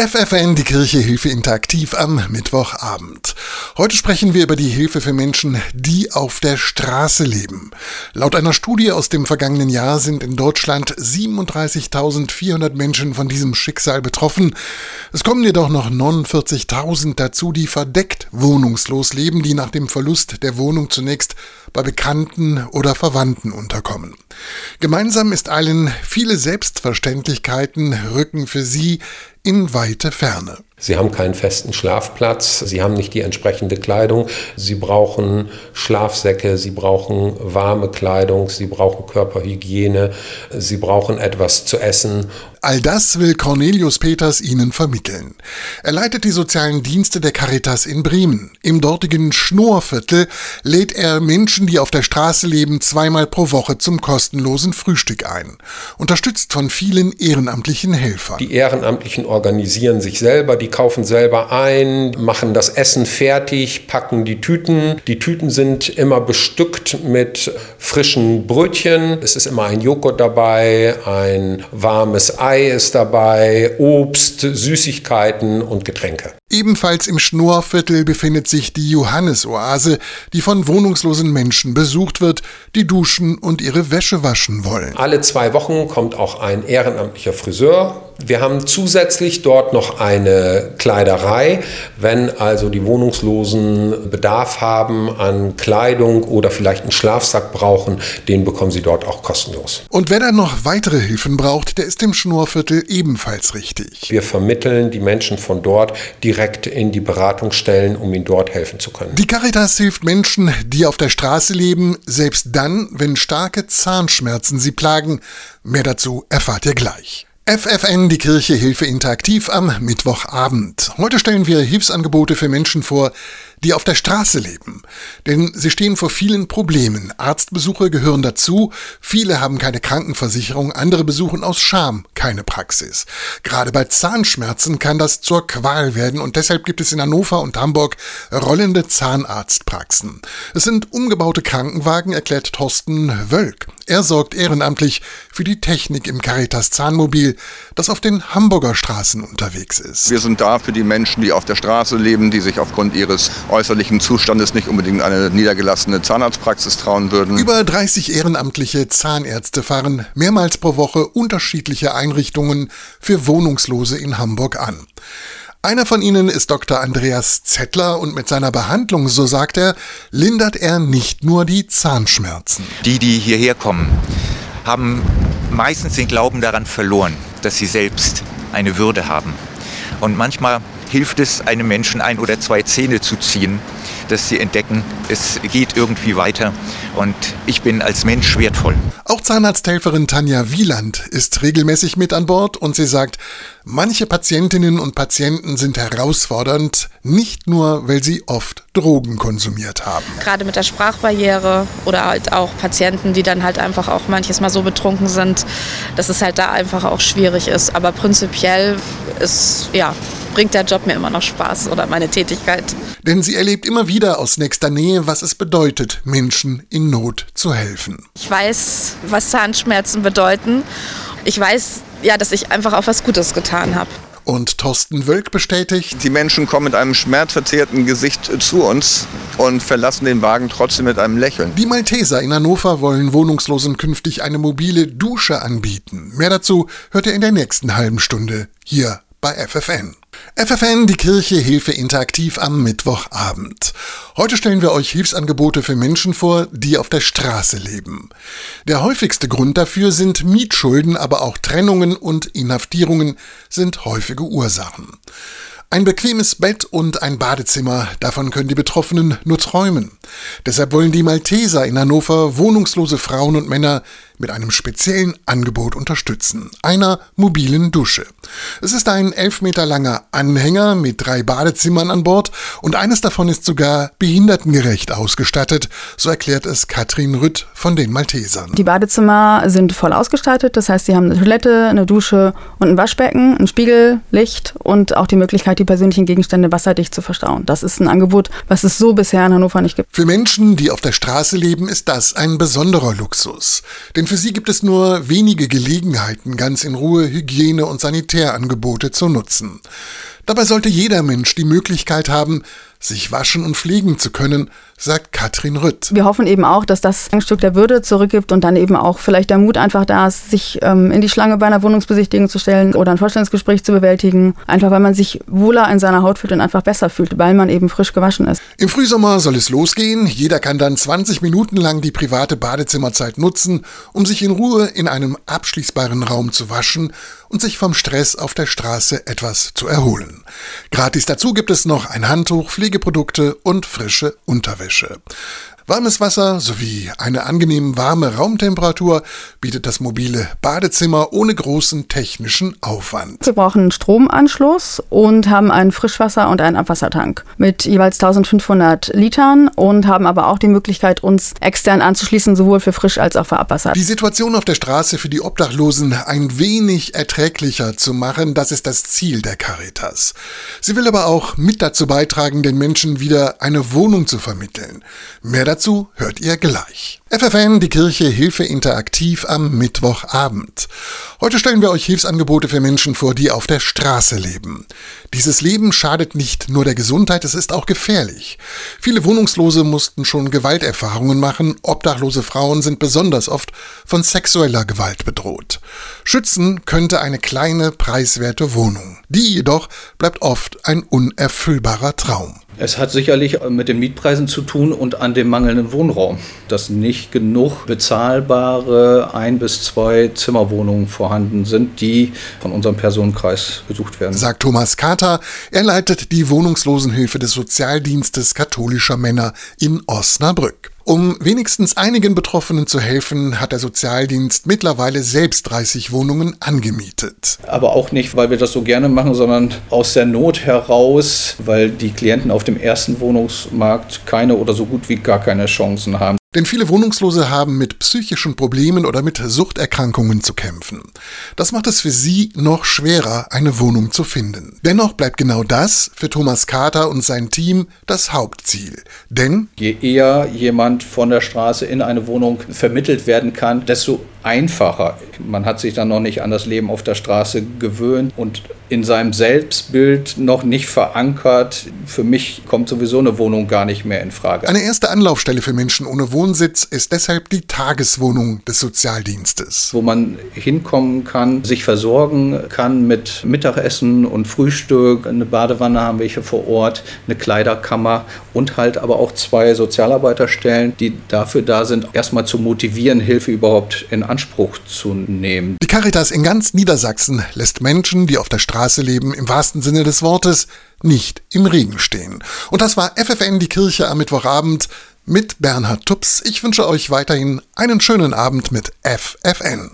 FFN, die Kirche Hilfe Interaktiv am Mittwochabend. Heute sprechen wir über die Hilfe für Menschen, die auf der Straße leben. Laut einer Studie aus dem vergangenen Jahr sind in Deutschland 37.400 Menschen von diesem Schicksal betroffen. Es kommen jedoch noch 49.000 dazu, die verdeckt wohnungslos leben, die nach dem Verlust der Wohnung zunächst bei Bekannten oder Verwandten unterkommen. Gemeinsam ist allen viele Selbstverständlichkeiten rücken für sie in weite Ferne. Sie haben keinen festen Schlafplatz, sie haben nicht die entsprechende Kleidung, sie brauchen Schlafsäcke, sie brauchen warme Kleidung, sie brauchen Körperhygiene, sie brauchen etwas zu essen. All das will Cornelius Peters Ihnen vermitteln. Er leitet die sozialen Dienste der Caritas in Bremen. Im dortigen Schnurrviertel lädt er Menschen, die auf der Straße leben, zweimal pro Woche zum kostenlosen Frühstück ein. Unterstützt von vielen ehrenamtlichen Helfern. Die Ehrenamtlichen organisieren sich selber, die kaufen selber ein, machen das Essen fertig, packen die Tüten. Die Tüten sind immer bestückt mit frischen Brötchen. Es ist immer ein Joghurt dabei, ein warmes Ei ist dabei, Obst, Süßigkeiten und Getränke. Ebenfalls im Schnurrviertel befindet sich die Johannesoase, die von wohnungslosen Menschen besucht wird, die duschen und ihre Wäsche waschen wollen. Alle zwei Wochen kommt auch ein ehrenamtlicher Friseur. Wir haben zusätzlich dort noch eine Kleiderei. Wenn also die Wohnungslosen Bedarf haben an Kleidung oder vielleicht einen Schlafsack brauchen, den bekommen sie dort auch kostenlos. Und wer dann noch weitere Hilfen braucht, der ist im Schnurrviertel ebenfalls richtig. Wir vermitteln die Menschen von dort direkt direkt in die Beratungsstellen, um ihnen dort helfen zu können. Die Caritas hilft Menschen, die auf der Straße leben, selbst dann, wenn starke Zahnschmerzen sie plagen. Mehr dazu erfahrt ihr gleich. FFN, die Kirche Hilfe Interaktiv am Mittwochabend. Heute stellen wir Hilfsangebote für Menschen vor, die auf der Straße leben. Denn sie stehen vor vielen Problemen. Arztbesuche gehören dazu. Viele haben keine Krankenversicherung, andere besuchen aus Scham keine Praxis. Gerade bei Zahnschmerzen kann das zur Qual werden und deshalb gibt es in Hannover und Hamburg rollende Zahnarztpraxen. Es sind umgebaute Krankenwagen, erklärt Thorsten Wölk. Er sorgt ehrenamtlich für die Technik im Caritas Zahnmobil, das auf den Hamburger Straßen unterwegs ist. Wir sind da für die Menschen, die auf der Straße leben, die sich aufgrund ihres äußerlichen Zustandes nicht unbedingt eine niedergelassene Zahnarztpraxis trauen würden. Über 30 ehrenamtliche Zahnärzte fahren mehrmals pro Woche unterschiedliche Einrichtungen für Wohnungslose in Hamburg an. Einer von ihnen ist Dr. Andreas Zettler und mit seiner Behandlung, so sagt er, lindert er nicht nur die Zahnschmerzen. Die, die hierher kommen, haben meistens den Glauben daran verloren, dass sie selbst eine Würde haben. Und manchmal hilft es einem Menschen ein oder zwei Zähne zu ziehen, dass sie entdecken, es geht irgendwie weiter und ich bin als Mensch wertvoll. Auch Zahnarzthelferin Tanja Wieland ist regelmäßig mit an Bord und sie sagt, manche Patientinnen und Patienten sind herausfordernd, nicht nur, weil sie oft Drogen konsumiert haben. Gerade mit der Sprachbarriere oder halt auch Patienten, die dann halt einfach auch manches Mal so betrunken sind, dass es halt da einfach auch schwierig ist. Aber prinzipiell ist, ja, bringt der Job mir immer noch Spaß oder meine Tätigkeit. Denn sie erlebt immer wieder aus nächster Nähe, was es bedeutet, Menschen in Not zu helfen. Ich weiß, was Zahnschmerzen bedeuten. Ich weiß, ja, dass ich einfach auch was Gutes getan habe. Und Thorsten Wölk bestätigt, die Menschen kommen mit einem schmerzverzerrten Gesicht zu uns und verlassen den Wagen trotzdem mit einem Lächeln. Die Malteser in Hannover wollen Wohnungslosen künftig eine mobile Dusche anbieten. Mehr dazu hört ihr in der nächsten halben Stunde hier bei FFN. FFN, die Kirche Hilfe Interaktiv am Mittwochabend. Heute stellen wir euch Hilfsangebote für Menschen vor, die auf der Straße leben. Der häufigste Grund dafür sind Mietschulden, aber auch Trennungen und Inhaftierungen sind häufige Ursachen. Ein bequemes Bett und ein Badezimmer, davon können die Betroffenen nur träumen. Deshalb wollen die Malteser in Hannover wohnungslose Frauen und Männer mit einem speziellen Angebot unterstützen, einer mobilen Dusche. Es ist ein elf Meter langer Anhänger mit drei Badezimmern an Bord und eines davon ist sogar behindertengerecht ausgestattet, so erklärt es Katrin Rütt von den Maltesern. Die Badezimmer sind voll ausgestattet, das heißt, sie haben eine Toilette, eine Dusche und ein Waschbecken, ein Spiegel, Licht und auch die Möglichkeit, die persönlichen Gegenstände wasserdicht zu verstauen. Das ist ein Angebot, was es so bisher in Hannover nicht gibt. Für Menschen, die auf der Straße leben, ist das ein besonderer Luxus. Denn für sie gibt es nur wenige Gelegenheiten, ganz in Ruhe Hygiene- und Sanitärangebote zu nutzen. Dabei sollte jeder Mensch die Möglichkeit haben, sich waschen und pflegen zu können, sagt Katrin Rütt. Wir hoffen eben auch, dass das ein Stück der Würde zurückgibt und dann eben auch vielleicht der Mut einfach da ist, sich ähm, in die Schlange bei einer Wohnungsbesichtigung zu stellen oder ein Vorstellungsgespräch zu bewältigen. Einfach weil man sich wohler in seiner Haut fühlt und einfach besser fühlt, weil man eben frisch gewaschen ist. Im Frühsommer soll es losgehen. Jeder kann dann 20 Minuten lang die private Badezimmerzeit nutzen, um sich in Ruhe in einem abschließbaren Raum zu waschen und sich vom Stress auf der Straße etwas zu erholen. Gratis dazu gibt es noch ein Handtuch, Pflegeprodukte und frische Unterwäsche. дальше. Warmes Wasser sowie eine angenehm warme Raumtemperatur bietet das mobile Badezimmer ohne großen technischen Aufwand. Wir brauchen einen Stromanschluss und haben einen Frischwasser- und einen Abwassertank mit jeweils 1500 Litern und haben aber auch die Möglichkeit, uns extern anzuschließen, sowohl für Frisch- als auch für Abwasser. Die Situation auf der Straße für die Obdachlosen ein wenig erträglicher zu machen, das ist das Ziel der Caritas. Sie will aber auch mit dazu beitragen, den Menschen wieder eine Wohnung zu vermitteln. Mehr dazu Dazu hört ihr gleich. FFN, die Kirche Hilfe Interaktiv am Mittwochabend. Heute stellen wir euch Hilfsangebote für Menschen vor, die auf der Straße leben. Dieses Leben schadet nicht nur der Gesundheit, es ist auch gefährlich. Viele Wohnungslose mussten schon Gewalterfahrungen machen, obdachlose Frauen sind besonders oft von sexueller Gewalt bedroht. Schützen könnte eine kleine, preiswerte Wohnung. Die jedoch bleibt oft ein unerfüllbarer Traum. Es hat sicherlich mit den Mietpreisen zu tun und an dem mangelnden Wohnraum, dass nicht genug bezahlbare ein bis zwei Zimmerwohnungen vorhanden sind, die von unserem Personenkreis gesucht werden. Sagt Thomas Kater. Er leitet die Wohnungslosenhilfe des Sozialdienstes katholischer Männer in Osnabrück. Um wenigstens einigen Betroffenen zu helfen, hat der Sozialdienst mittlerweile selbst 30 Wohnungen angemietet. Aber auch nicht, weil wir das so gerne machen, sondern aus der Not heraus, weil die Klienten auf dem ersten Wohnungsmarkt keine oder so gut wie gar keine Chancen haben. Denn viele Wohnungslose haben mit psychischen Problemen oder mit Suchterkrankungen zu kämpfen. Das macht es für sie noch schwerer, eine Wohnung zu finden. Dennoch bleibt genau das für Thomas Carter und sein Team das Hauptziel. Denn je eher jemand von der Straße in eine Wohnung vermittelt werden kann, desto einfacher. Man hat sich dann noch nicht an das Leben auf der Straße gewöhnt und in seinem Selbstbild noch nicht verankert. Für mich kommt sowieso eine Wohnung gar nicht mehr in Frage. Eine erste Anlaufstelle für Menschen ohne Wohnsitz ist deshalb die Tageswohnung des Sozialdienstes. Wo man hinkommen kann, sich versorgen kann mit Mittagessen und Frühstück. Eine Badewanne haben wir hier vor Ort, eine Kleiderkammer und halt aber auch zwei Sozialarbeiterstellen, die dafür da sind, erstmal zu motivieren, Hilfe überhaupt in Anspruch zu nehmen. Die Caritas in ganz Niedersachsen lässt Menschen, die auf der Straße leben, im wahrsten Sinne des Wortes, nicht im Regen stehen. Und das war FFN die Kirche am Mittwochabend mit Bernhard Tups. Ich wünsche euch weiterhin einen schönen Abend mit FFN.